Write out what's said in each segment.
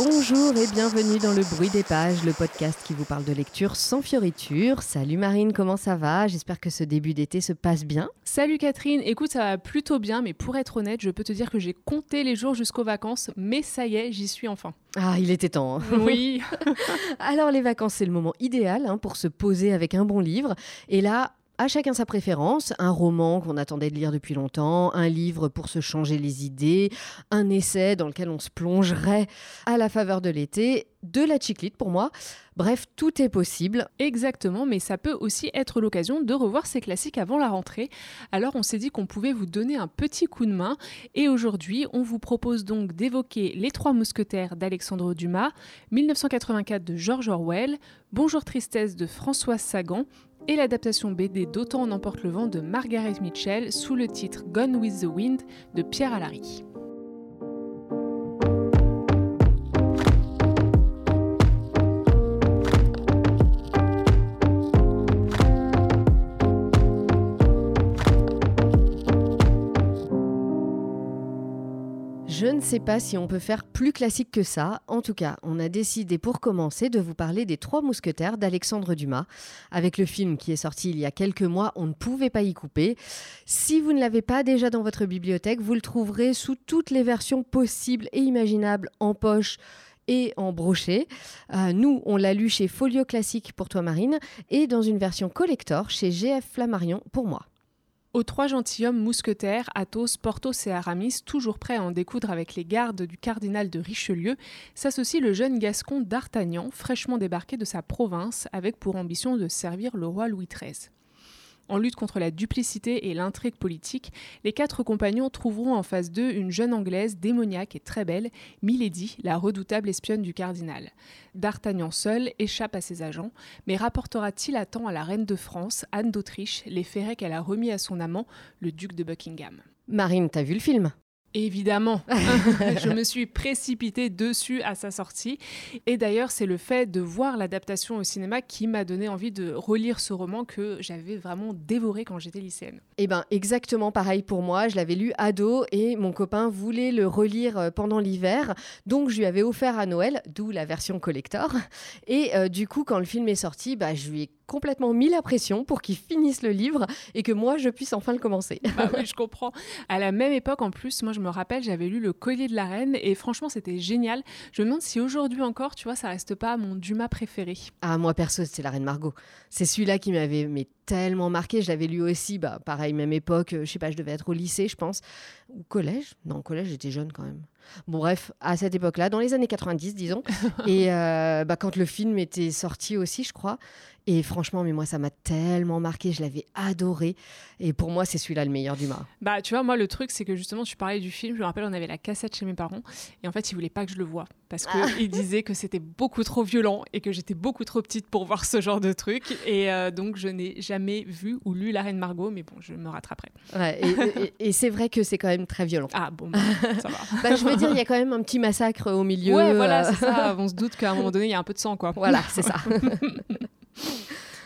Bonjour et bienvenue dans le bruit des pages, le podcast qui vous parle de lecture sans fioriture. Salut Marine, comment ça va? J'espère que ce début d'été se passe bien. Salut Catherine, écoute, ça va plutôt bien, mais pour être honnête, je peux te dire que j'ai compté les jours jusqu'aux vacances, mais ça y est, j'y suis enfin. Ah, il était temps. hein. Oui. Alors les vacances, c'est le moment idéal hein, pour se poser avec un bon livre. Et là, à chacun sa préférence, un roman qu'on attendait de lire depuis longtemps, un livre pour se changer les idées, un essai dans lequel on se plongerait à la faveur de l'été, de la chiclite pour moi. Bref, tout est possible. Exactement, mais ça peut aussi être l'occasion de revoir ces classiques avant la rentrée. Alors on s'est dit qu'on pouvait vous donner un petit coup de main et aujourd'hui on vous propose donc d'évoquer Les Trois Mousquetaires d'Alexandre Dumas, 1984 de George Orwell, Bonjour Tristesse de Françoise Sagan et l'adaptation BD d'Autant en emporte le vent de Margaret Mitchell sous le titre Gone with the Wind de Pierre Alary. Sais pas si on peut faire plus classique que ça. En tout cas, on a décidé pour commencer de vous parler des Trois Mousquetaires d'Alexandre Dumas. Avec le film qui est sorti il y a quelques mois, on ne pouvait pas y couper. Si vous ne l'avez pas déjà dans votre bibliothèque, vous le trouverez sous toutes les versions possibles et imaginables en poche et en brochet. Euh, nous, on l'a lu chez Folio Classique pour toi Marine et dans une version collector chez GF Flammarion pour moi. Aux trois gentilshommes mousquetaires, Athos, Porthos et Aramis, toujours prêts à en découdre avec les gardes du cardinal de Richelieu, s'associe le jeune gascon d'Artagnan, fraîchement débarqué de sa province, avec pour ambition de servir le roi Louis XIII. En lutte contre la duplicité et l'intrigue politique, les quatre compagnons trouveront en face d'eux une jeune Anglaise démoniaque et très belle, Milady, la redoutable espionne du cardinal. D'Artagnan seul échappe à ses agents, mais rapportera-t-il à temps à la reine de France, Anne d'Autriche, les ferrets qu'elle a remis à son amant, le duc de Buckingham? Marine, t'as vu le film? Évidemment, je me suis précipitée dessus à sa sortie. Et d'ailleurs, c'est le fait de voir l'adaptation au cinéma qui m'a donné envie de relire ce roman que j'avais vraiment dévoré quand j'étais lycéenne. Eh ben exactement pareil pour moi. Je l'avais lu ado et mon copain voulait le relire euh, pendant l'hiver, donc je lui avais offert à Noël, d'où la version collector. Et euh, du coup, quand le film est sorti, bah, je lui ai complètement mis la pression pour qu'il finisse le livre et que moi je puisse enfin le commencer. Ah oui, je comprends. À la même époque, en plus, moi je me rappelle, j'avais lu Le Collier de la Reine et franchement, c'était génial. Je me demande si aujourd'hui encore, tu vois, ça reste pas mon Dumas préféré. Ah moi perso, c'était la Reine Margot. C'est celui-là qui m'avait mais tellement marqué. Je l'avais lu aussi, bah pareil, même époque. euh, Je sais pas, je devais être au lycée, je pense, ou collège? Non, au collège, j'étais jeune quand même. Bon bref, à cette époque-là, dans les années 90, disons. et euh, bah, quand le film était sorti aussi, je crois. Et franchement, mais moi, ça m'a tellement marqué. Je l'avais adoré. Et pour moi, c'est celui-là le meilleur Dumas. Bah, tu vois, moi, le truc, c'est que justement, tu parlais du film. Je me rappelle, on avait la cassette chez mes parents. Et en fait, ils voulaient pas que je le voie. Parce qu'ils disaient que c'était beaucoup trop violent et que j'étais beaucoup trop petite pour voir ce genre de truc. Et euh, donc, je n'ai jamais vu ou lu La Reine Margot. Mais bon, je me rattraperai. Ouais, et et- et c'est vrai que c'est quand même très violent. Ah, bon, bah, ça va. Bah, je dire, il y a quand même un petit massacre au milieu. Ouais, voilà, c'est ça. On se doute qu'à un moment donné, il y a un peu de sang, quoi. Voilà, c'est ça.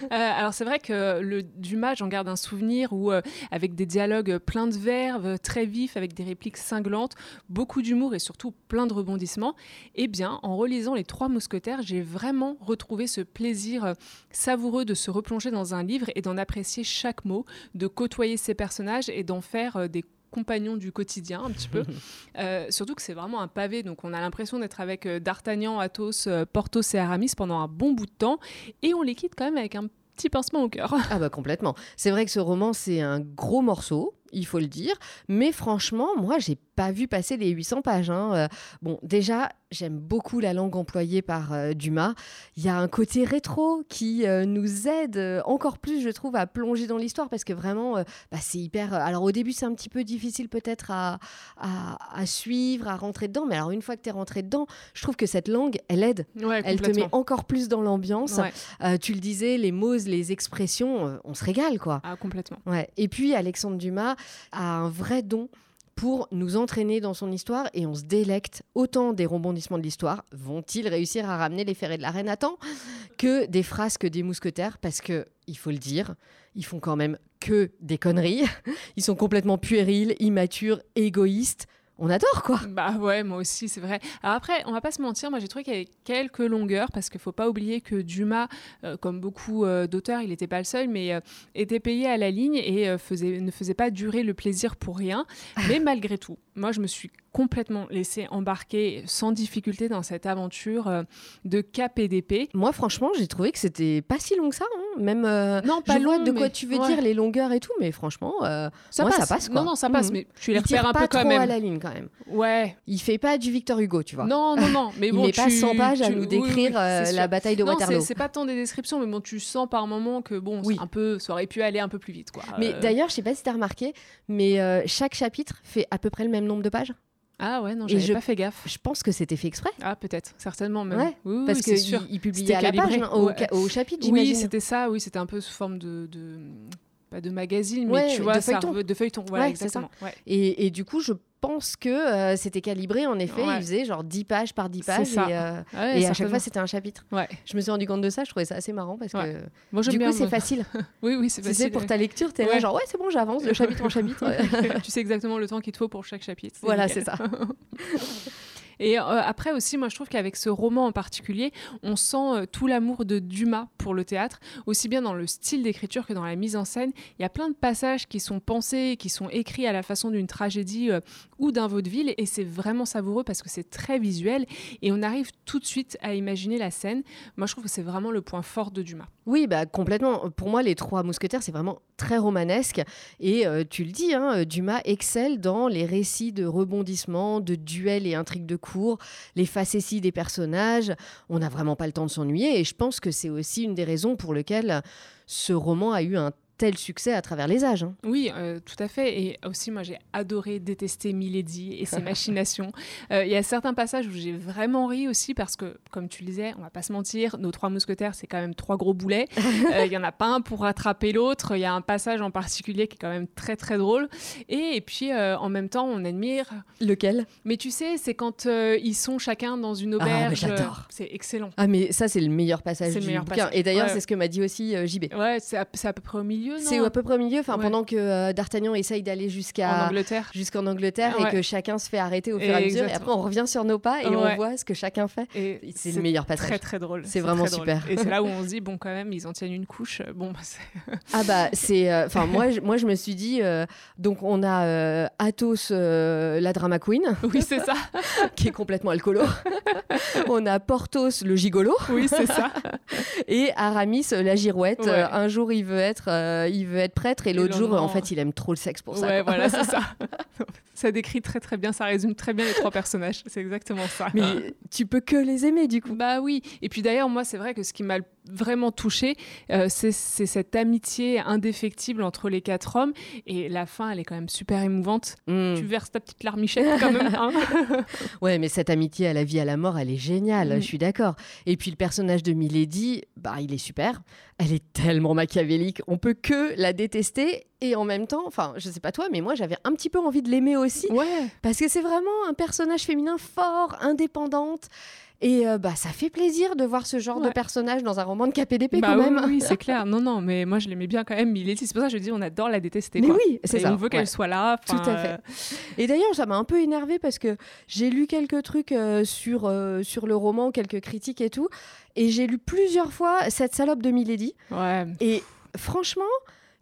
Euh, alors c'est vrai que le Dumas, j'en garde un souvenir où, euh, avec des dialogues pleins de verve, très vifs, avec des répliques cinglantes, beaucoup d'humour et surtout plein de rebondissements, eh bien, en relisant Les Trois Mousquetaires, j'ai vraiment retrouvé ce plaisir euh, savoureux de se replonger dans un livre et d'en apprécier chaque mot, de côtoyer ces personnages et d'en faire euh, des compagnons du quotidien un petit peu. Euh, surtout que c'est vraiment un pavé, donc on a l'impression d'être avec euh, D'Artagnan, Athos, euh, Porthos et Aramis pendant un bon bout de temps, et on les quitte quand même avec un petit pincement au cœur. Ah bah complètement. C'est vrai que ce roman, c'est un gros morceau, il faut le dire. Mais franchement, moi, j'ai pas vu passer les 800 pages. hein. Euh, bon, déjà, j'aime beaucoup la langue employée par euh, Dumas. Il y a un côté rétro qui euh, nous aide encore plus, je trouve, à plonger dans l'histoire parce que vraiment, bah, c'est hyper. Alors au début, c'est un petit peu difficile peut-être à, à, à suivre, à rentrer dedans. Mais alors une fois que tu es rentré dedans, je trouve que cette langue, elle aide. Ouais, Elle te met encore plus dans l'ambiance. Ouais. Tu le disais, les mots, les expressions, on se régale, quoi. Ah, complètement. Ouais. Et puis, Alexandre Dumas a un vrai don pour nous entraîner dans son histoire et on se délecte autant des rebondissements de l'histoire. Vont-ils réussir à ramener les ferrets de la reine à temps que des frasques des mousquetaires? Parce que, il faut le dire, ils font quand même que des conneries. Ils sont complètement puérils, immatures, égoïstes. On adore quoi. Bah ouais, moi aussi, c'est vrai. Alors après, on va pas se mentir, moi j'ai trouvé qu'il y avait quelques longueurs parce qu'il faut pas oublier que Dumas, euh, comme beaucoup euh, d'auteurs, il n'était pas le seul, mais euh, était payé à la ligne et faisait, ne faisait pas durer le plaisir pour rien. Mais malgré tout, moi je me suis complètement laissé embarquer sans difficulté dans cette aventure euh, de KPDP. Moi, franchement, j'ai trouvé que c'était pas si long que ça. Hein. Même euh, non, pas je vois de quoi tu veux dire, les longueurs et tout, mais franchement, euh, ça, moi, passe. ça passe. Quoi. Non, non, ça passe, mmh. mais tu les repères un peu quand même. à la ligne quand même. Ouais. Il fait pas du Victor Hugo, tu vois. Non, non, non. Mais Il bon, met tu, pas 100 pages à nous décrire oui, oui, la bataille de non, Waterloo. C'est pas tant des descriptions, mais bon, tu sens par moment que bon, oui. un peu, ça aurait pu aller un peu plus vite, quoi. Mais d'ailleurs, je sais pas si tu as remarqué, mais chaque chapitre fait à peu près le même nombre de pages. Ah ouais, non, j'avais pas fait gaffe. Je pense que c'était fait exprès. Ah peut-être, certainement même. Ouais, oui, parce que qu'il il publiait à la page, hein, au, ouais. au, chapitre, j'imagine. Oui, c'était ça, oui, c'était un peu sous forme de... de... Pas de magazine, mais ouais, tu vois, de feuilleton. Ça, de feuilleton. Voilà, ouais, exactement. Ça. Et, et, du coup, je pense que euh, c'était calibré, en effet. Il faisait genre 10 pages par 10 pages. Et, euh, et à chaque fois, c'était un chapitre. Je me suis rendu compte de ça. Je trouvais ça assez marrant parce que moi, du coup, c'est facile. oui, oui, c'est facile. Tu sais, pour ta lecture, tu es là genre, ouais, c'est bon, j'avance de chapitre en chapitre. tu sais exactement le temps qu'il te faut pour chaque chapitre. Voilà, c'est ça. Et euh, après aussi, moi je trouve qu'avec ce roman en particulier, on sent euh, tout l'amour de Dumas pour le théâtre, aussi bien dans le style d'écriture que dans la mise en scène. Il y a plein de passages qui sont pensés, qui sont écrits à la façon d'une tragédie euh, ou d'un vaudeville, et c'est vraiment savoureux parce que c'est très visuel, et on arrive tout de suite à imaginer la scène. Moi je trouve que c'est vraiment le point fort de Dumas. Oui, bah complètement. Pour moi, les trois mousquetaires, c'est vraiment très romanesque. Et tu le dis, hein, Dumas excelle dans les récits de rebondissements, de duels et intrigues de les facéties des personnages. On n'a vraiment pas le temps de s'ennuyer. Et je pense que c'est aussi une des raisons pour lesquelles ce roman a eu un tel succès à travers les âges. Hein. Oui, euh, tout à fait. Et aussi, moi, j'ai adoré détester Milady et ses machinations. Il euh, y a certains passages où j'ai vraiment ri aussi parce que, comme tu le disais, on va pas se mentir, nos trois mousquetaires, c'est quand même trois gros boulets. Il euh, y en a pas un pour rattraper l'autre. Il y a un passage en particulier qui est quand même très, très drôle. Et, et puis, euh, en même temps, on admire... Lequel? Mais tu sais, c'est quand euh, ils sont chacun dans une auberge. Ah, j'adore. C'est excellent. Ah, mais ça, c'est le meilleur passage du le meilleur bouquin. passage. Et d'ailleurs, Ouais. c'est ce que m'a dit aussi euh, JB. Ouais, c'est à, c'est à peu près au milieu, non C'est à peu près au milieu, enfin, Ouais. pendant que euh, D'Artagnan essaye d'aller jusqu'à Angleterre. jusqu'en Angleterre Ouais. et que chacun se fait arrêter au fur et à mesure. Et après, on revient sur nos pas et Ouais. on voit ce que chacun fait. C'est le meilleur passage. Très très drôle. C'est vraiment drôle. super. Et c'est là où on se dit bon quand même ils en tiennent une couche. Bon bah, Ah bah c'est, euh, enfin moi, je- moi je me suis dit, euh, donc on a Athos, la drama queen, oui c'est ça. qui est complètement alcoolo. on a Porthos, le gigolo, Oui c'est ça. et Aramis, la girouette. Un jour il veut être, euh, il veut être prêtre et l'autre le jour, lendemain- en fait, il aime trop le sexe pour ça. ouais quoi. voilà c'est ça. ça décrit très très bien, ça résume très bien les trois personnages. C'est exactement ça. Mais tu peux que les aimer du coup. Bah oui. Et puis d'ailleurs, moi, c'est vrai que ce qui m'a vraiment touchée, euh, c'est cette amitié indéfectible entre les quatre hommes. Et la fin, elle est quand même super émouvante. Mm. Tu verses ta petite larmichette quand même. hein. Ouais, mais cette amitié à la vie, à la mort, elle est géniale, Mm. je suis d'accord. Et puis le personnage de Milady, bah, il est super. Elle est tellement machiavélique, on peut que la détester. Et en même temps, enfin, je sais pas toi, mais moi j'avais un petit peu envie de l'aimer aussi. ouais. Parce que c'est vraiment un personnage féminin fort, indépendante. Et euh, bah, ça fait plaisir de voir ce genre de personnage dans un roman de KPDP Bah quand oui, même. oui, c'est clair. Non, non, mais moi, je l'aimais bien quand même. Milady, c'est pour ça que je dis, on adore la détester. Mais quoi. oui, c'est ça. on veut qu'elle ouais. soit là. Tout à fait. euh, Et d'ailleurs, ça m'a un peu énervé parce que j'ai lu quelques trucs euh, sur, sur le roman, quelques critiques et tout. Et j'ai lu plusieurs fois cette salope de Milady. Ouais. Et franchement,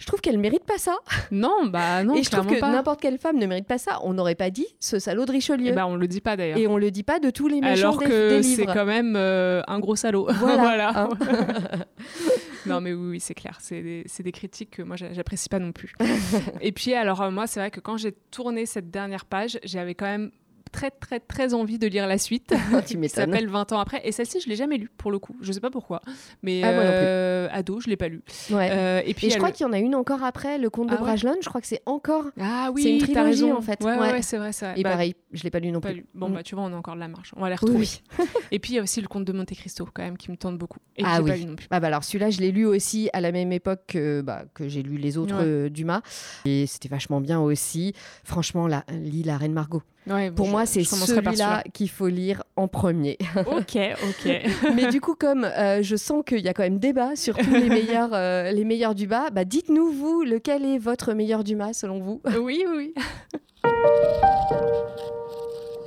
je trouve qu'elle mérite pas ça. Non, bah non, et je trouve que n'importe quelle femme ne mérite pas ça. On n'aurait pas dit ce salaud de Richelieu. Ben, on le dit pas d'ailleurs. et on le dit pas de tous les méchants Alors des, que des c'est quand même euh, un gros salaud. Voilà, hein. non, mais oui, oui, c'est clair. C'est des, critiques que moi, j'a- j'apprécie pas non plus. Et puis, alors, euh, moi, c'est vrai que quand j'ai tourné cette dernière page, j'avais quand même très, très, très envie de lire la suite. Ah, qui m'étonnes. s'appelle 20 ans après. Et celle-ci, je l'ai jamais lue, pour le coup. Je sais pas pourquoi. Mais Ah, euh, ado, je l'ai pas lu. Ouais. Euh, et puis, et je crois qu'il y en a une encore après, le conte de Ah ouais Bragelonne. Je crois que c'est encore. Ah oui, c'est une trilogie, raison. en fait. Ouais, ouais, Ouais. ouais, c'est vrai, vrai. Et Bah, pareil, je l'ai pas lu non pas plus. lu. Bon, Mm. bah, tu vois, on a encore de la marge. On va les retrouver. oui. Et puis, il y a aussi le conte de Monte Cristo, quand même, qui me tente beaucoup. Et Ah oui. pas lu non plus. Ah bah alors celui-là, je l'ai lu aussi à la même époque que, bah, que j'ai lu les autres Ouais. euh, Dumas. Et c'était vachement bien aussi. Franchement, la, lis La Reine Margot. Ouais, Pour je- moi, c'est celui-là qu'il faut lire en premier. Ok, ok. Mais du coup, comme euh, je sens qu'il y a quand même débat sur tous les meilleurs, euh, les meilleurs Dumas, bah dites-nous, vous, lequel est votre meilleur Dumas selon vous? Oui, oui.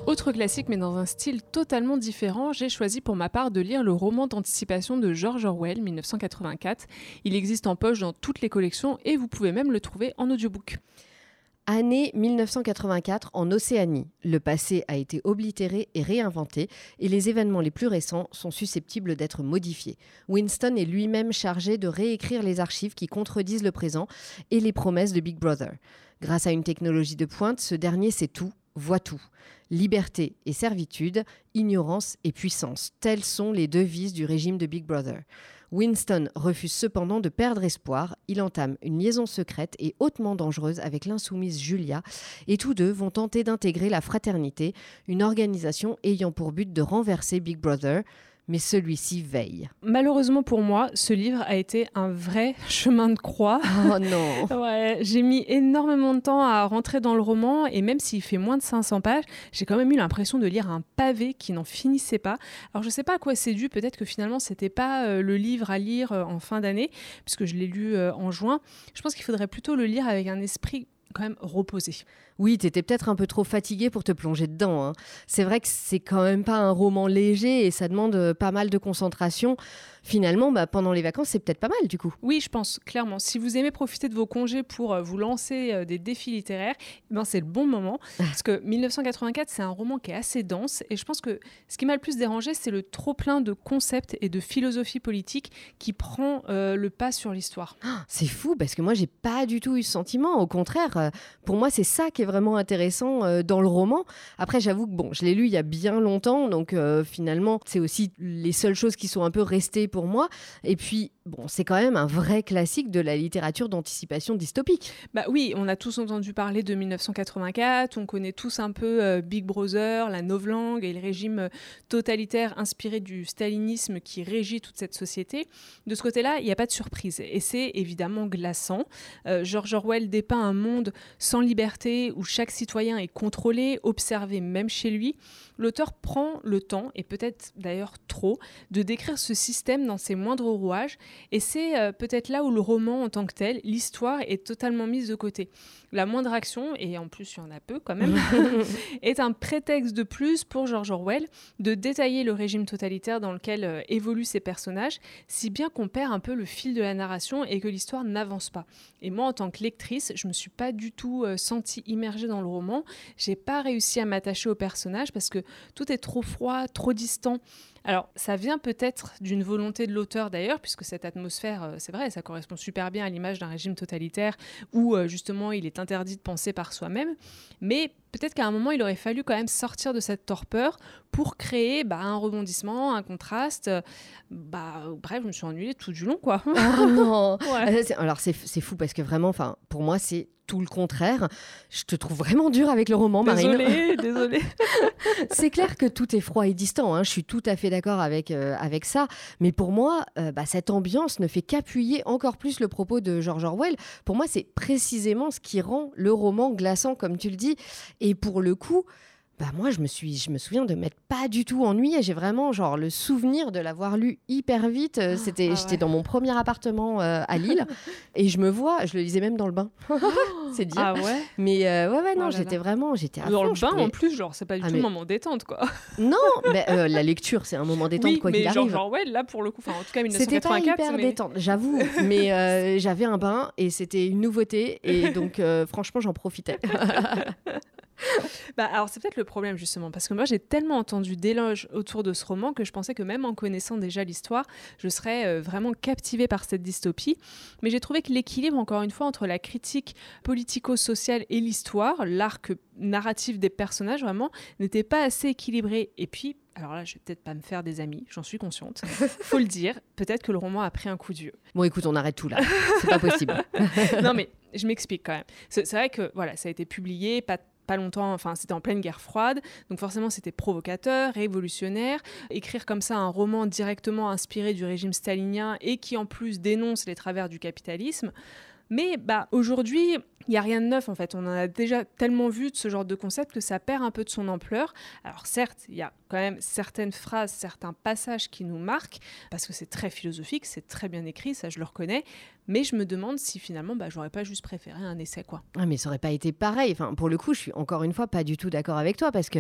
Autre classique, mais dans un style totalement différent, j'ai choisi pour ma part de lire le roman d'anticipation de George Orwell, 1984. Il existe en poche dans toutes les collections et vous pouvez même le trouver en audiobook. Année 1984 en Océanie. Le passé a été oblitéré et réinventé et les événements les plus récents sont susceptibles d'être modifiés. Winston est lui-même chargé de réécrire les archives qui contredisent le présent et les promesses de Big Brother. Grâce à une technologie de pointe, ce dernier sait tout, voit tout. Liberté et servitude, ignorance et puissance, telles sont les devises du régime de Big Brother. Winston refuse cependant de perdre espoir. Il entame une liaison secrète et hautement dangereuse avec l'insoumise Julia, et tous deux vont tenter d'intégrer la Fraternité, une organisation ayant pour but de renverser Big Brother mais celui-ci veille. Malheureusement pour moi, ce livre a été un vrai chemin de croix. Oh non ouais, J'ai mis énormément de temps à rentrer dans le roman et même s'il fait moins de 500 pages, j'ai quand même eu l'impression de lire un pavé qui n'en finissait pas. Alors je ne sais pas à quoi c'est dû, peut-être que finalement c'était pas euh, le livre à lire euh, en fin d'année, puisque je l'ai lu euh, en juin. Je pense qu'il faudrait plutôt le lire avec un esprit quand même reposé. Oui, tu étais peut-être un peu trop fatigué pour te plonger dedans. Hein. C'est vrai que c'est quand même pas un roman léger et ça demande euh, pas mal de concentration. Finalement, bah, pendant les vacances, c'est peut-être pas mal du coup. Oui, je pense, clairement. Si vous aimez profiter de vos congés pour euh, vous lancer euh, des défis littéraires, eh ben, c'est le bon moment. parce que 1984, c'est un roman qui est assez dense et je pense que ce qui m'a le plus dérangé, c'est le trop-plein de concepts et de philosophie politique qui prend le pas sur l'histoire. c'est fou parce que moi, j'ai pas du tout eu ce sentiment. Au contraire, pour moi, c'est ça qui vraiment intéressant euh, dans le roman. Après, j'avoue que bon, je l'ai lu il y a bien longtemps, donc euh, finalement, c'est aussi les seules choses qui sont un peu restées pour moi. Et puis, bon, c'est quand même un vrai classique de la littérature d'anticipation dystopique. Bah oui, on a tous entendu parler de 1984, on connaît tous un peu euh, Big Brother, la novlangue et le régime totalitaire inspiré du stalinisme qui régit toute cette société. De ce côté-là, il n'y a pas de surprise et c'est évidemment glaçant. George Orwell dépeint un monde sans liberté où chaque citoyen est contrôlé, observé même chez lui, l'auteur prend le temps, et peut-être d'ailleurs trop, de décrire ce système dans ses moindres rouages, et c'est euh, peut-être là où le roman en tant que tel, l'histoire est totalement mise de côté. La moindre action, et en plus il y en a peu quand même, est un prétexte de plus pour George Orwell de détailler le régime totalitaire dans lequel euh, évoluent ses personnages, si bien qu'on perd un peu le fil de la narration et que l'histoire n'avance pas. Et moi, en tant que lectrice, je me suis pas du tout euh, sentie immergée dans le roman. J'ai pas réussi à m'attacher au personnage parce que tout est trop froid, trop distant. Alors, ça vient peut-être d'une volonté de l'auteur d'ailleurs, puisque cette atmosphère, euh, c'est vrai, ça correspond super bien à l'image d'un régime totalitaire où euh, justement il est interdit de penser par soi-même. Mais peut-être qu'à un moment, il aurait fallu quand même sortir de cette torpeur pour créer bah, un rebondissement, un contraste. Bah, bref, je me suis ennuyée tout du long, quoi. Oh non Alors, c'est fou parce que vraiment, enfin, pour moi, c'est tout le contraire. Je te trouve vraiment dur avec le roman, Marine. Désolée, désolée. c'est clair que tout est froid et distant. Hein. Je suis tout à fait d'accord avec, euh, avec ça. Mais pour moi, euh, bah, cette ambiance ne fait qu'appuyer encore plus le propos de George Orwell. Pour moi, c'est précisément ce qui rend le roman glaçant, comme tu le dis. Et pour le coup, bah moi je me suis je me souviens de m'être pas du tout ennuyée. J'ai vraiment genre le souvenir de l'avoir lu hyper vite euh, c'était ah j'étais dans mon premier appartement euh, à Lille et je me vois je le lisais même dans le bain. C'est dire. Ah ouais mais euh, ouais ouais non oh j'étais vraiment j'étais dans le bain en plus genre c'est pas du ah, tout un moment détente quoi. Non mais la lecture c'est un moment détente oui, quoi qu'il arrive. genre, ouais là pour le coup enfin en tout cas 1984 c'était pas hyper détente j'avoue mais j'avais un bain et c'était une nouveauté et donc franchement j'en profitais bah, alors c'est peut-être le problème justement, parce que moi j'ai tellement entendu d'éloges autour de ce roman que je pensais que même en connaissant déjà l'histoire, je serais euh, vraiment captivée par cette dystopie. Mais j'ai trouvé que l'équilibre, encore une fois, entre la critique politico-sociale et l'histoire, l'arc narratif des personnages vraiment, n'était pas assez équilibré. Et puis, alors là, je vais peut-être pas me faire des amis, j'en suis consciente. Faut le dire, peut-être que le roman a pris un coup d'yeux. Bon, écoute, on arrête tout là. C'est pas possible. non, mais je m'explique quand même. C'est vrai que voilà, ça a été publié, pas pas longtemps, enfin c'était en pleine guerre froide, donc forcément c'était provocateur, révolutionnaire. Écrire comme ça un roman directement inspiré du régime stalinien et qui en plus dénonce les travers du capitalisme, mais bah, aujourd'hui, il n'y a rien de neuf en fait. On en a déjà tellement vu de ce genre de concept que ça perd un peu de son ampleur. Alors certes, il y a quand même certaines phrases, certains passages qui nous marquent, parce que c'est très philosophique, c'est très bien écrit, ça je le reconnais. Mais je me demande si finalement, bah, j'aurais pas juste préféré un essai, quoi. Ah, mais ça aurait pas été pareil. Enfin, pour le coup, je suis encore une fois pas du tout d'accord avec toi parce que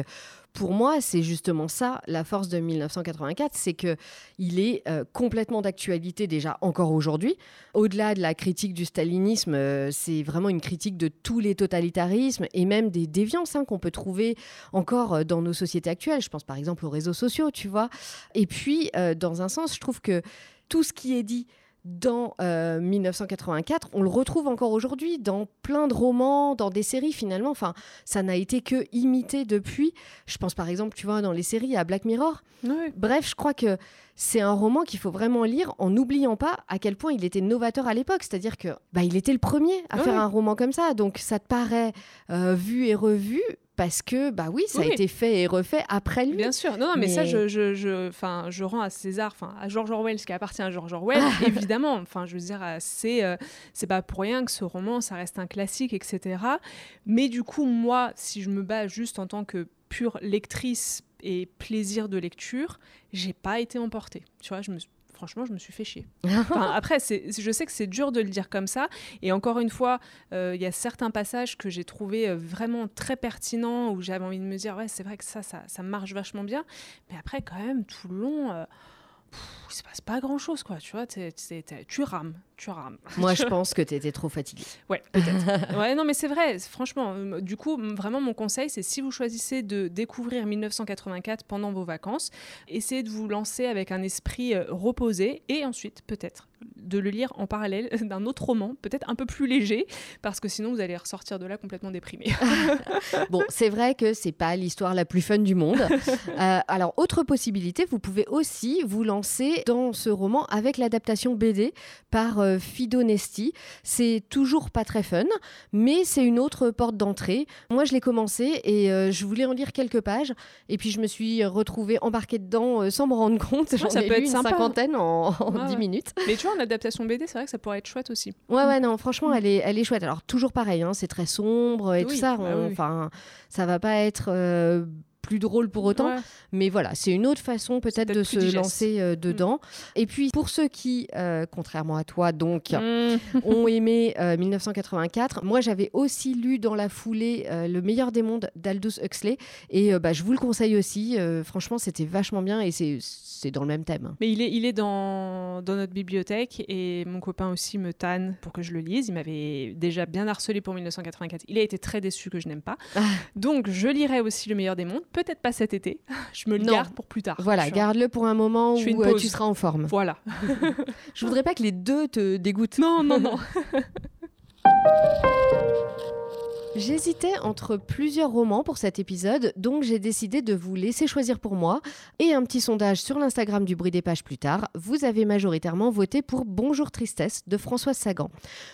pour moi, c'est justement ça la force de 1984, c'est que il est euh, complètement d'actualité déjà encore aujourd'hui. Au-delà de la critique du stalinisme, euh, c'est vraiment une critique de tous les totalitarismes et même des déviances hein, qu'on peut trouver encore euh, dans nos sociétés actuelles. Je pense par exemple aux réseaux sociaux, tu vois. Et puis, dans un sens, je trouve que tout ce qui est dit dans 1984, on le retrouve encore aujourd'hui dans plein de romans, dans des séries finalement. Enfin, ça n'a été que imité depuis. Je pense par exemple, tu vois, dans les séries à Black Mirror. Bref, je crois que c'est un roman qu'il faut vraiment lire en n'oubliant pas à quel point il était novateur à l'époque. C'est-à-dire que bah, il était le premier à faire un roman comme ça. Donc ça te paraît euh, vu et revu, parce que bah oui, ça a été fait et refait après lui. Bien sûr, non, mais, ça, je, je, je, je rends à César, enfin à George Orwell, ce qui appartient à George Orwell, évidemment. Enfin, je veux dire, c'est euh, c'est pas pour rien que ce roman, ça reste un classique, etc. Mais du coup, moi, si je me bats juste en tant que pure lectrice et plaisir de lecture, j'ai pas été emportée. Tu vois, je me franchement, je me suis fait chier. après, je sais que c'est dur de le dire comme ça. Et encore une fois, euh, il y a certains passages que j'ai trouvé euh, vraiment très pertinents, où j'avais envie de me dire, ouais, c'est vrai que ça, ça, ça, marche vachement bien. Mais après, quand même, tout le long... Euh, il se passe pas grand chose quoi tu vois tu rames tu rames moi je pense que tu étais trop fatiguée ouais peut-être ouais non mais c'est vrai franchement du coup vraiment mon conseil c'est si vous choisissez de découvrir 1984 pendant vos vacances essayez de vous lancer avec un esprit reposé et ensuite peut-être de le lire en parallèle d'un autre roman, peut-être un peu plus léger, parce que sinon vous allez ressortir de là complètement déprimé. bon, c'est vrai que c'est pas l'histoire la plus fun du monde. Euh, alors, autre possibilité, vous pouvez aussi vous lancer dans ce roman avec l'adaptation BD par euh, Fido Nesti. C'est toujours pas très fun, mais c'est une autre porte d'entrée. Moi, je l'ai commencé et euh, je voulais en lire quelques pages, et puis je me suis retrouvée embarquée dedans sans me rendre compte. J'en ai lu une cinquantaine en, dix 10 minutes. Mais tu vois, en adaptation BD, c'est vrai que ça pourrait être chouette aussi. Ouais, ouais, non, franchement, mm. elle est, elle est chouette. Alors, toujours pareil, hein, c'est très sombre et tout ça. Bah enfin, ça va pas être. Plus drôle pour autant. Mais voilà, c'est une autre façon peut-être de se lancer euh, mm. dedans. Et puis pour ceux qui, euh, contrairement à toi, donc, mm. ont aimé 1984, euh, moi j'avais aussi lu dans la foulée Le meilleur des mondes d'Aldous Huxley. Et bah, je vous le conseille aussi. franchement, c'était vachement bien et c'est dans le même thème. Mais il est, il est dans, dans notre bibliothèque et mon copain aussi me tanne pour que je le lise. Il m'avait déjà bien harcelé pour 1984. Il a été très déçu que je n'aime pas. Ah. Donc je lirai aussi Le meilleur des mondes peut-être pas cet été. Je me le garde pour plus tard. Voilà, garde-le pour un moment où euh, tu seras en forme. Voilà. je voudrais pas que les deux te dégoûtent. Non, non, non. J'hésitais entre plusieurs romans pour cet épisode, donc j'ai décidé de vous laisser choisir pour moi. Et un petit sondage sur l'Instagram du bruit des pages plus tard, vous avez majoritairement voté pour Bonjour Tristesse de Françoise Sagan.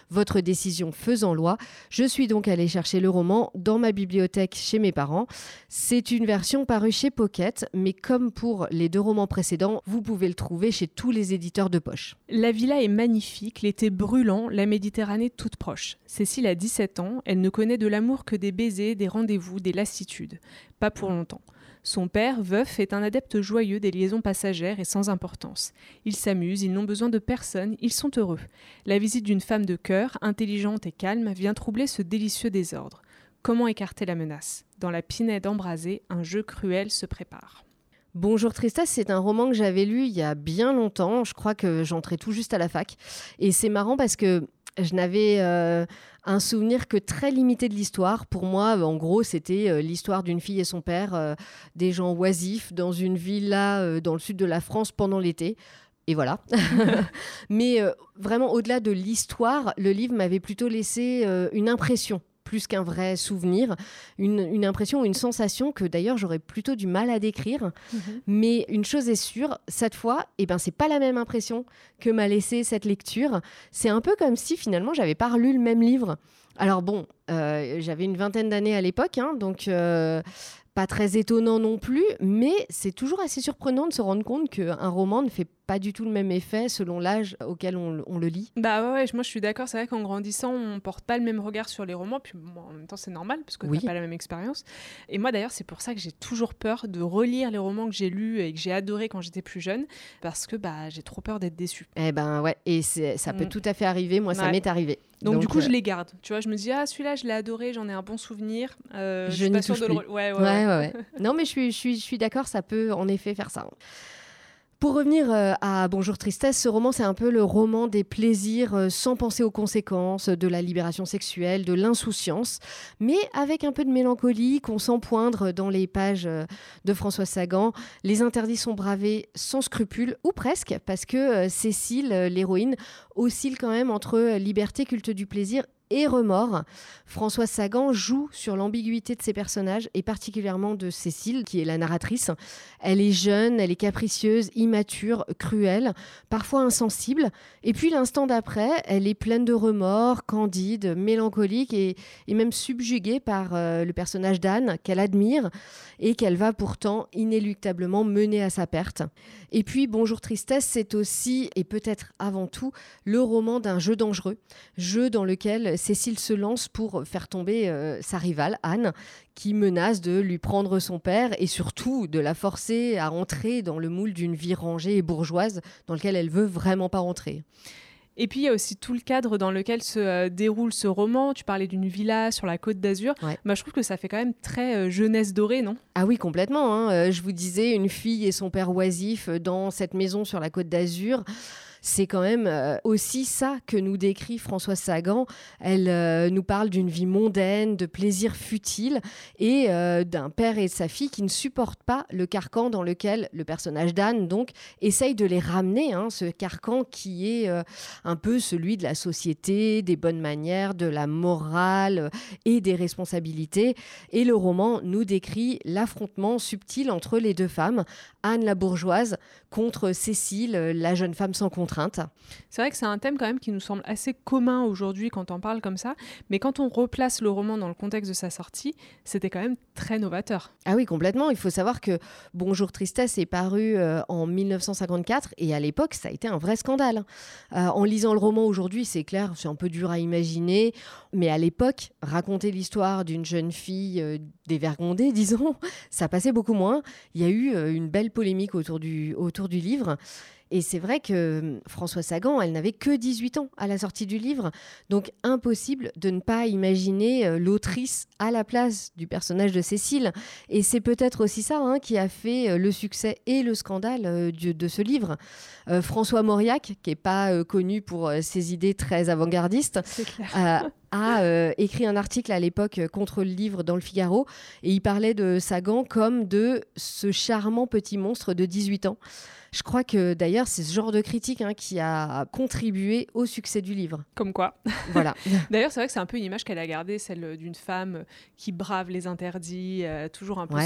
Votre décision faisant loi, je suis donc allée chercher le roman dans ma bibliothèque chez mes parents. C'est une version parue chez Pocket, mais comme pour les deux romans précédents, vous pouvez le trouver chez tous les éditeurs de poche. La villa est magnifique, l'été brûlant, la Méditerranée toute proche. Cécile a 17 ans, elle ne connaît de l'amour que des baisers, des rendez-vous, des lassitudes. Pas pour longtemps. Son père, veuf, est un adepte joyeux des liaisons passagères et sans importance. Ils s'amusent, ils n'ont besoin de personne, ils sont heureux. La visite d'une femme de cœur, intelligente et calme, vient troubler ce délicieux désordre. Comment écarter la menace? Dans la pinède embrasée, un jeu cruel se prépare. Bonjour Tristesse, c'est un roman que j'avais lu il y a bien longtemps. Je crois que j'entrais tout juste à la fac. Et c'est marrant parce que je n'avais euh, un souvenir que très limité de l'histoire. Pour moi, en gros, c'était euh, l'histoire d'une fille et son père, euh, des gens oisifs dans une villa dans le sud de la France pendant l'été. Et voilà. Mais vraiment, au-delà de l'histoire, le livre m'avait plutôt laissé une impression plus qu'un vrai souvenir, une, impression, une sensation que d'ailleurs j'aurais plutôt du mal à décrire. Mhm. Mais une chose est sûre, cette fois, et eh ben, c'est pas la même impression que m'a laissé cette lecture. C'est un peu comme si finalement j'avais pas relu le même livre. Alors bon, euh, j'avais une vingtaine d'années à l'époque, hein, donc euh, pas très étonnant non plus, mais c'est toujours assez surprenant de se rendre compte qu'un roman ne fait pas du tout le même effet selon l'âge auquel on, le lit. Bah ouais, moi je suis d'accord. C'est vrai qu'en grandissant, on porte pas le même regard sur les romans. Puis en même temps, c'est normal parce que n'as pas la même expérience. Et moi d'ailleurs, c'est pour ça que j'ai toujours peur de relire les romans que j'ai lus et que j'ai adorés quand j'étais plus jeune parce que bah, j'ai trop peur d'être déçue. Eh ben ouais, et ça peut mm. tout à fait arriver. Moi, ça m'est arrivé. Donc, du coup, je euh, les garde. Tu vois, je me dis, ah, celui-là, je l'ai adoré, j'en ai un bon souvenir. Euh, je, je suis pas sûre de le. Ouais, ouais, ouais. ouais, non, mais je suis, je suis, je suis d'accord, ça peut en effet faire ça. Pour revenir euh, à Bonjour Tristesse, ce roman, c'est un peu le roman des plaisirs euh, sans penser aux conséquences, de la libération sexuelle, de l'insouciance, mais avec un peu de mélancolie qu'on sent poindre dans les pages euh, de François Sagan. Les interdits sont bravés sans scrupule, ou presque, parce que Cécile, l'héroïne, oscille quand même entre liberté, culte du plaisir et remords. François Sagan joue sur l'ambiguïté de ses personnages et particulièrement de Cécile, qui est la narratrice. Elle est jeune, elle est capricieuse, immature, cruelle, parfois insensible. Et puis l'instant d'après, elle est pleine de remords, candide, mélancolique et, même subjuguée par euh, le personnage d'Anne qu'elle admire et qu'elle va pourtant inéluctablement mener à sa perte. Et puis Bonjour Tristesse, c'est aussi et peut-être avant tout le roman d'un jeu dangereux, jeu dans lequel Cécile se lance pour faire tomber euh, sa rivale, Anne, qui menace de lui prendre son père et surtout de la forcer à entrer dans le moule d'une vie rangée et bourgeoise dans lequel elle veut vraiment pas rentrer. Et puis il y a aussi tout le cadre dans lequel se euh, déroule ce roman. Tu parlais d'une villa sur la côte d'Azur. Bah, je trouve que ça fait quand même très euh, jeunesse dorée, non? Ah oui, complètement. Hein. je vous disais, une fille et son père oisif dans cette maison sur la côte d'Azur c'est quand même euh, aussi ça que nous décrit François Sagan. Elle euh, nous parle d'une vie mondaine, de plaisirs futiles et euh, d'un père et de sa fille qui ne supportent pas le carcan dans lequel le personnage d'Anne donc essaye de les ramener, hein, ce carcan qui est un peu celui de la société, des bonnes manières, de la morale et des responsabilités. Et le roman nous décrit l'affrontement subtil entre les deux femmes, Anne la bourgeoise contre Cécile, la jeune femme sans contrainte. C'est vrai que c'est un thème quand même qui nous semble assez commun aujourd'hui quand on parle comme ça, mais quand on replace le roman dans le contexte de sa sortie, c'était quand même très novateur. Ah oui, complètement. Il faut savoir que Bonjour Tristesse est paru euh, en 1954 et à l'époque, ça a été un vrai scandale. Euh, en lisant le roman aujourd'hui, c'est clair, c'est un peu dur à imaginer, mais à l'époque, raconter l'histoire d'une jeune fille euh, dévergondée, disons, ça passait beaucoup moins. Il y a eu une belle polémique autour du, autour du livre. Et c'est vrai que hum, François Sagan, elle n'avait que 18 ans à la sortie du livre, donc impossible de ne pas imaginer euh, l'autrice à la place du personnage de Cécile. Et c'est peut-être aussi ça hein, qui a fait euh, le succès et le scandale euh, de, ce livre. François Mauriac, qui n'est pas connu pour ses idées très avant-gardistes, a écrit un article à l'époque contre le livre dans le Figaro et il parlait de Sagan comme de ce charmant petit monstre de 18 ans. Je crois que d'ailleurs, c'est ce genre de critique hein, qui a contribué au succès du livre. Comme quoi. Voilà. d'ailleurs, c'est vrai que c'est un peu une image qu'elle a gardée, celle d'une femme qui brave les interdits, euh, toujours un peu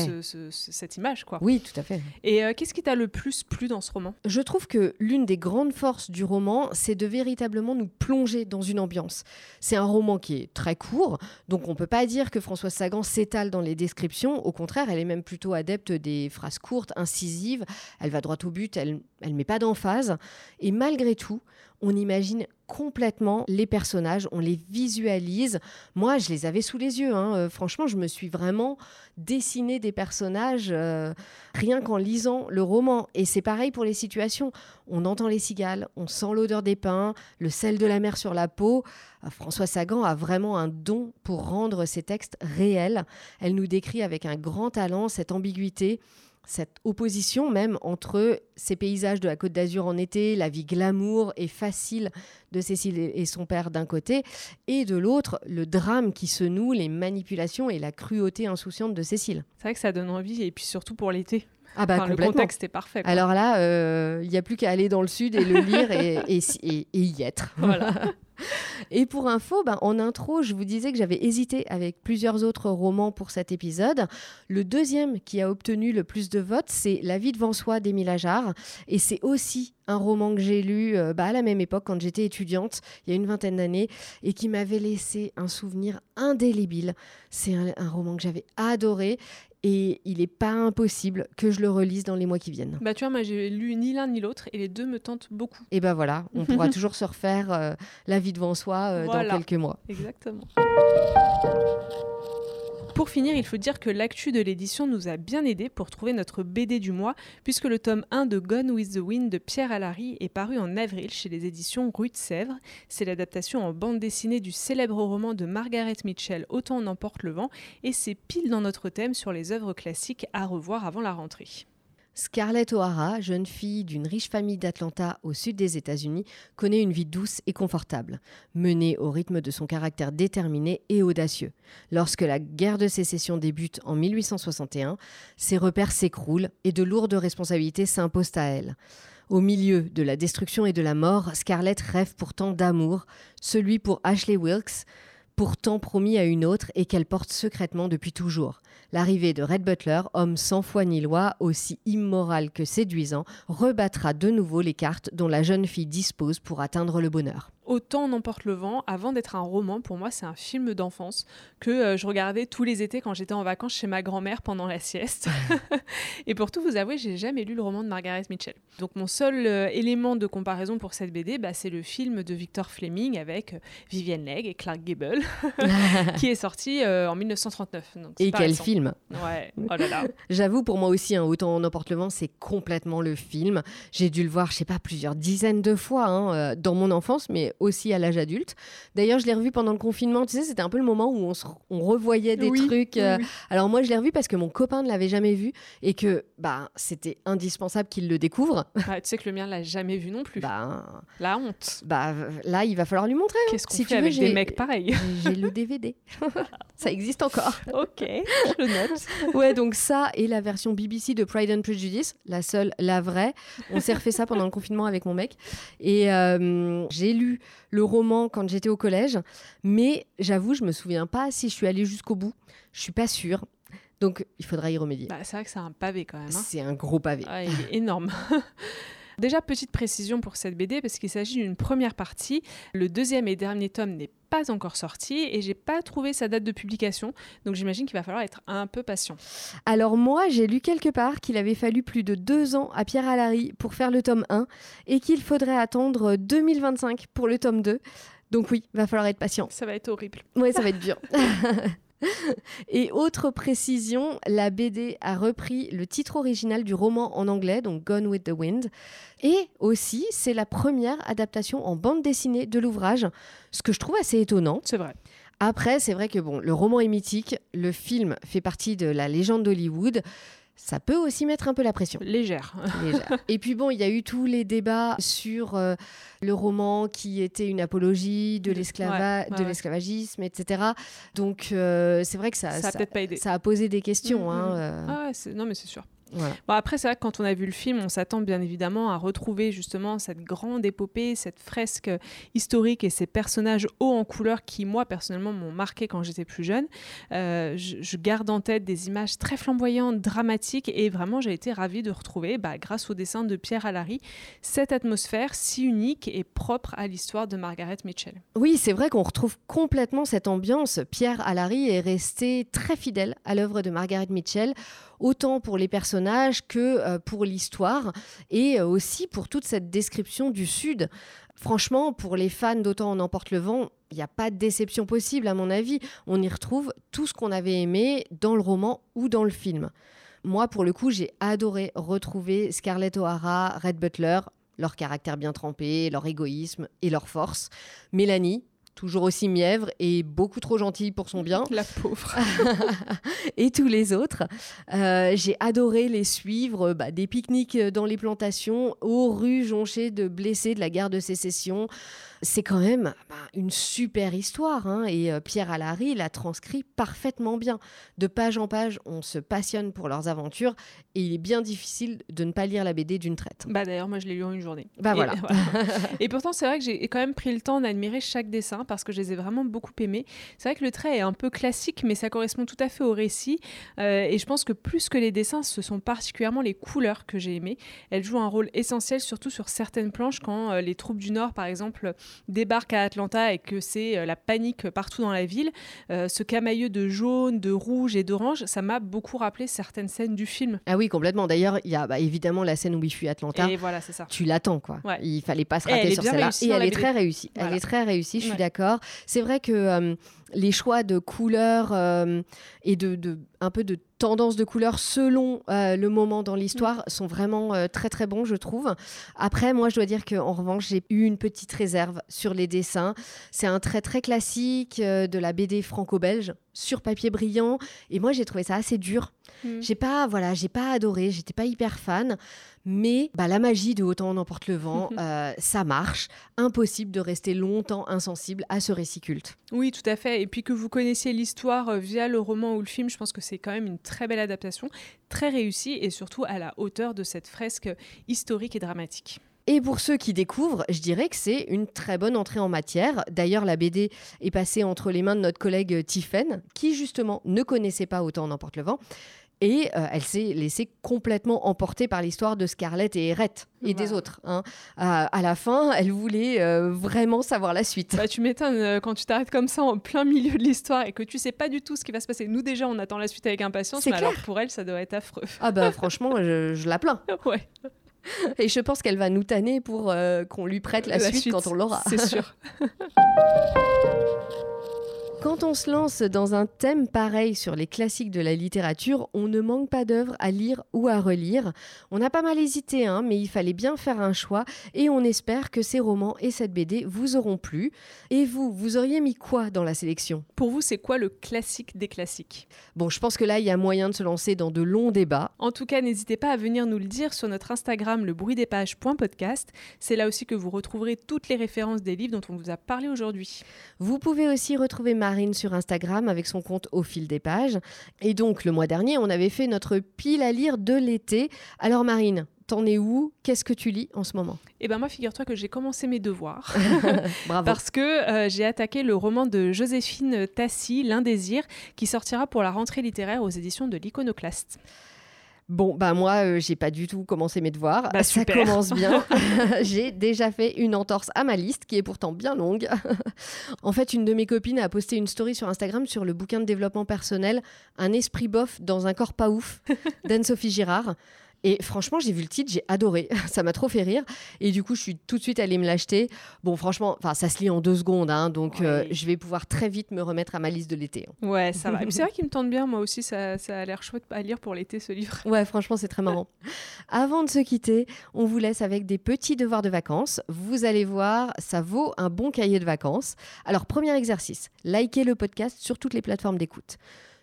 cette image, quoi. Oui, tout à fait. Et euh, qu'est-ce qui t'a le plus plu dans ce roman? Je trouve que l'une des grandes forces du roman, c'est de véritablement nous plonger dans une ambiance. C'est un roman qui est très court, donc on ne peut pas dire que François Sagan s'étale dans les descriptions. Au contraire, elle est même plutôt adepte des phrases courtes, incisives. Elle va droit au but elle ne met pas d'emphase. Et malgré tout, on imagine complètement les personnages, on les visualise. Moi, je les avais sous les yeux. Hein. Euh, franchement, je me suis vraiment dessiné des personnages euh, rien qu'en lisant le roman. Et c'est pareil pour les situations. On entend les cigales, on sent l'odeur des pins, le sel de la mer sur la peau. Euh, François Sagan a vraiment un don pour rendre ses textes réels. Elle nous décrit avec un grand talent cette ambiguïté cette opposition même entre ces paysages de la Côte d'Azur en été, la vie glamour et facile de Cécile et son père d'un côté, et de l'autre, le drame qui se noue, les manipulations et la cruauté insouciante de Cécile. C'est vrai que ça donne envie, et puis surtout pour l'été. Ah bah le contexte est parfait. Alors là, euh, il n'y a plus qu'à aller dans le sud et le lire et, et, et y être. Voilà. Et pour info, ben, en intro, je vous disais que j'avais hésité avec plusieurs autres romans pour cet épisode. Le deuxième qui a obtenu le plus de votes, c'est La vie devant soi d'Émile Ajar. Et c'est aussi un roman que j'ai lu euh, bah, à la même époque quand j'étais étudiante, il y a une vingtaine d'années, et qui m'avait laissé un souvenir indélébile. C'est un roman que j'avais adoré et il n'est pas impossible que je le relise dans les mois qui viennent. Bah tu vois, moi j'ai lu ni l'un ni l'autre et les deux me tentent beaucoup. Et ben voilà, on pourra toujours se refaire euh, la vie devant soi euh, dans quelques mois. Exactement. Pour finir, il faut dire que l'actu de l'édition nous a bien aidé pour trouver notre BD du mois, puisque le tome 1 de Gone with the Wind de Pierre Allary est paru en avril chez les éditions Rue de Sèvres. C'est l'adaptation en bande dessinée du célèbre roman de Margaret Mitchell Autant en emporte le vent, et c'est pile dans notre thème sur les œuvres classiques à revoir avant la rentrée. Scarlett O'Hara, jeune fille d'une riche famille d'Atlanta au sud des États-Unis, connaît une vie douce et confortable, menée au rythme de son caractère déterminé et audacieux. Lorsque la guerre de sécession débute en 1861, ses repères s'écroulent et de lourdes responsabilités s'imposent à elle. Au milieu de la destruction et de la mort, Scarlett rêve pourtant d'amour, celui pour Ashley Wilkes, pourtant promis à une autre et qu'elle porte secrètement depuis toujours. L'arrivée de Red Butler, homme sans foi ni loi, aussi immoral que séduisant, rebattra de nouveau les cartes dont la jeune fille dispose pour atteindre le bonheur. Autant n'emporte le vent, avant d'être un roman, pour moi c'est un film d'enfance que euh, je regardais tous les étés quand j'étais en vacances chez ma grand-mère pendant la sieste. et pour tout vous avouer, j'ai jamais lu le roman de Margaret Mitchell. Donc mon seul euh, élément de comparaison pour cette BD, bah, c'est le film de Victor Fleming avec euh, Vivienne Legge et Clark Gable, qui est sorti en 1939. et quel film? Ouais, oh là là. J'avoue pour moi aussi, hein, Autant n'emporte le vent, c'est complètement le film. J'ai dû le voir, je sais pas, plusieurs dizaines de fois hein, dans mon enfance, mais aussi à l'âge adulte. D'ailleurs, je l'ai revu pendant le confinement. Tu sais, c'était un peu le moment où on, on revoyait des trucs. Euh. Alors moi, je l'ai revu parce que mon copain ne l'avait jamais vu et que bah c'était indispensable qu'il le découvre. tu sais que le mien l'a jamais vu non plus. Bah, la honte. Bah là, il va falloir lui montrer. Hein. Qu'est-ce qu'on si fait avec des mecs pareils? J'ai le DVD. ça existe encore. ok, je le note. ouais, donc ça et la version BBC de Pride and Prejudice, la seule, la vraie. On s'est refait ça pendant le confinement avec mon mec et euh, j'ai lu le roman quand j'étais au collège, mais j'avoue, je me souviens pas si je suis allée jusqu'au bout. Je suis pas sûre. Donc, il faudra y remédier. Bah, c'est vrai que c'est un pavé quand même. Hein. C'est un gros pavé. il est énorme. Déjà, petite précision pour cette BD, parce qu'il s'agit d'une première partie. Le deuxième et dernier tome n'est pas encore sorti et j'ai pas trouvé sa date de publication, donc j'imagine qu'il va falloir être un peu patient. Alors moi, j'ai lu quelque part qu'il avait fallu plus de deux ans à Pierre Allary pour faire le tome 1 et qu'il faudrait attendre 2025 pour le tome 2. Donc oui, va falloir être patient. Ça va être horrible. Oui, ça va être dur. Et autre précision, la BD a repris le titre original du roman en anglais, donc Gone with the Wind. Et aussi, c'est la première adaptation en bande dessinée de l'ouvrage, ce que je trouve assez étonnant. C'est vrai. Après, c'est vrai que bon, le roman est mythique, le film fait partie de la légende d'Hollywood ça peut aussi mettre un peu la pression. Légère. Et puis bon, il y a eu tous les débats sur euh, le roman qui était une apologie de l'esclavagisme, etc. Donc euh, c'est vrai que ça, ça, a, pas aidé. ça a posé des questions. Mm, mm. Hein, euh. Ah non mais c'est sûr. Bon, après, c'est vrai que quand on a vu le film, on s'attend bien évidemment à retrouver justement cette grande épopée, cette fresque historique et ces personnages hauts en couleur qui, moi, personnellement, m'ont marqué quand j'étais plus jeune. Euh, je, garde en tête des images très flamboyantes, dramatiques et vraiment, j'ai été ravie de retrouver, bah, grâce au dessin de Pierre Allary, cette atmosphère si unique et propre à l'histoire de Margaret Mitchell. Oui, c'est vrai qu'on retrouve complètement cette ambiance. Pierre Allary est resté très fidèle à l'œuvre de Margaret Mitchell autant pour les personnages que euh, pour l'histoire et euh, aussi pour toute cette description du Sud. Franchement, pour les fans d'Autant on emporte le vent, il n'y a pas de déception possible à mon avis. On y retrouve tout ce qu'on avait aimé dans le roman ou dans le film. Moi, pour le coup, j'ai adoré retrouver Scarlett O'Hara, Red Butler, leur caractère bien trempé, leur égoïsme et leur force. Mélanie, toujours aussi mièvre et beaucoup trop gentille pour son bien. La pauvre. et tous les autres. Euh, j'ai adoré les suivre, bah, des pique-niques dans les plantations, aux rues jonchées de blessés de la guerre de sécession. C'est quand même bah, une super histoire. Hein, et euh, Pierre Allary l'a transcrit parfaitement bien. De page en page, on se passionne pour leurs aventures et il est bien difficile de ne pas lire la BD d'une traite. Bah d'ailleurs, moi je l'ai lu en une journée. Bah et, voilà. et pourtant, c'est vrai que j'ai quand même pris le temps d'admirer chaque dessin parce que je les ai vraiment beaucoup aimés. C'est vrai que le trait est un peu classique, mais ça correspond tout à fait au récit. Euh, et je pense que plus que les dessins, ce sont particulièrement les couleurs que j'ai aimées. Elles jouent un rôle essentiel, surtout sur certaines planches, quand euh, les troupes du Nord, par exemple, débarquent à Atlanta et que c'est euh, la panique partout dans la ville. ce camailleux de jaune, de rouge et d'orange, ça m'a beaucoup rappelé certaines scènes du film. Ah oui, complètement. D'ailleurs, il y a bah, évidemment la scène où il fuit Atlanta. Et voilà, c'est ça. Tu l'attends, quoi. Il fallait pas se rater sur celle-là. Et elle est très réussie. Elle est très réussie, je suis d'accord. C'est vrai que les choix de couleurs euh, et de, un peu de tendance de couleurs selon euh, le moment dans l'histoire mm. sont vraiment euh, très très bons, je trouve. Après, moi, je dois dire qu'en revanche, j'ai eu une petite réserve sur les dessins. C'est un trait très classique de la BD franco-belge sur papier brillant, et moi, j'ai trouvé ça assez dur. Mm. J'ai pas, voilà, j'ai pas adoré, j'étais pas hyper fan. Mais bah, la magie de Autant en emporte le vent, euh, ça marche. Impossible de rester longtemps insensible à ce récit culte. Oui, tout à fait. Et puis que vous connaissiez l'histoire euh, via le roman ou le film, je pense que c'est quand même une très belle adaptation, très réussie et surtout à la hauteur de cette fresque historique et dramatique. Et pour ceux qui découvrent, je dirais que c'est une très bonne entrée en matière. D'ailleurs, la BD est passée entre les mains de notre collègue Tiffen, qui justement ne connaissait pas Autant en emporte le vent. Et euh, elle s'est laissée complètement emporter par l'histoire de Scarlett et Erette et des autres. Hein. à la fin, elle voulait euh, vraiment savoir la suite. Bah, tu m'étonnes euh, quand tu t'arrêtes comme ça en plein milieu de l'histoire et que tu sais pas du tout ce qui va se passer. Nous déjà, on attend la suite avec impatience, mais alors pour elle, ça doit être affreux. Ah bah franchement, je, la plains. ouais. Et je pense qu'elle va nous tanner pour qu'on lui prête la, suite, suite quand on l'aura. C'est sûr. Quand on se lance dans un thème pareil sur les classiques de la littérature, on ne manque pas d'œuvres à lire ou à relire. On a pas mal hésité, hein, mais il fallait bien faire un choix et on espère que ces romans et cette BD vous auront plu. Et vous, vous auriez mis quoi dans la sélection? Pour vous, c'est quoi le classique des classiques? Bon, je pense que là, il y a moyen de se lancer dans de longs débats. En tout cas, n'hésitez pas à venir nous le dire sur notre Instagram, le bruit des pages.podcast. C'est là aussi que vous retrouverez toutes les références des livres dont on vous a parlé aujourd'hui. Vous pouvez aussi retrouver ma Marine sur Instagram avec son compte au fil des pages. Et donc, le mois dernier, on avait fait notre pile à lire de l'été. Alors, Marine, T'en es où? Qu'est-ce que tu lis en ce moment? Eh ben moi, figure-toi que j'ai commencé mes devoirs. Bravo. Parce que euh, j'ai attaqué le roman de Joséphine Tassi, L'Indésir, qui sortira pour la rentrée littéraire aux éditions de l'Iconoclaste. Bon, bah moi, euh, j'ai pas du tout commencé mes devoirs. Bah, Ça commence bien. j'ai déjà fait une entorse à ma liste, qui est pourtant bien longue. en fait, une de mes copines a posté une story sur Instagram sur le bouquin de développement personnel Un esprit bof dans un corps pas ouf d'Anne-Sophie Girard. Et franchement, j'ai vu le titre, j'ai adoré. ça m'a trop fait rire. Et du coup, je suis tout de suite allée me l'acheter. Bon, franchement, ça se lit en deux secondes, hein, donc euh, je vais pouvoir très vite me remettre à ma liste de l'été. Hein. Ouais, ça va. c'est vrai qu'il me tente bien, moi aussi, ça, ça a l'air chouette à lire pour l'été, ce livre. Ouais, franchement, c'est très marrant. Avant de se quitter, on vous laisse avec des petits devoirs de vacances. Vous allez voir, ça vaut un bon cahier de vacances. Alors, premier exercice, likez le podcast sur toutes les plateformes d'écoute.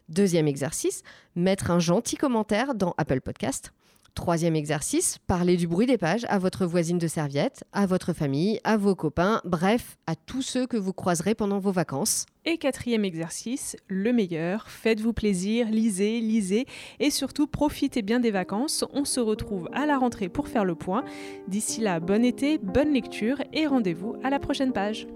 Deuxième exercice, mettre un gentil commentaire dans Apple Podcast. Troisième exercice, parlez du bruit des pages à votre voisine de serviette, à votre famille, à vos copains, bref, à tous ceux que vous croiserez pendant vos vacances. Et quatrième exercice, le meilleur, faites-vous plaisir, lisez, lisez et surtout profitez bien des vacances. On se retrouve à la rentrée pour faire le point. D'ici là, bon été, bonne lecture et rendez-vous à la prochaine page.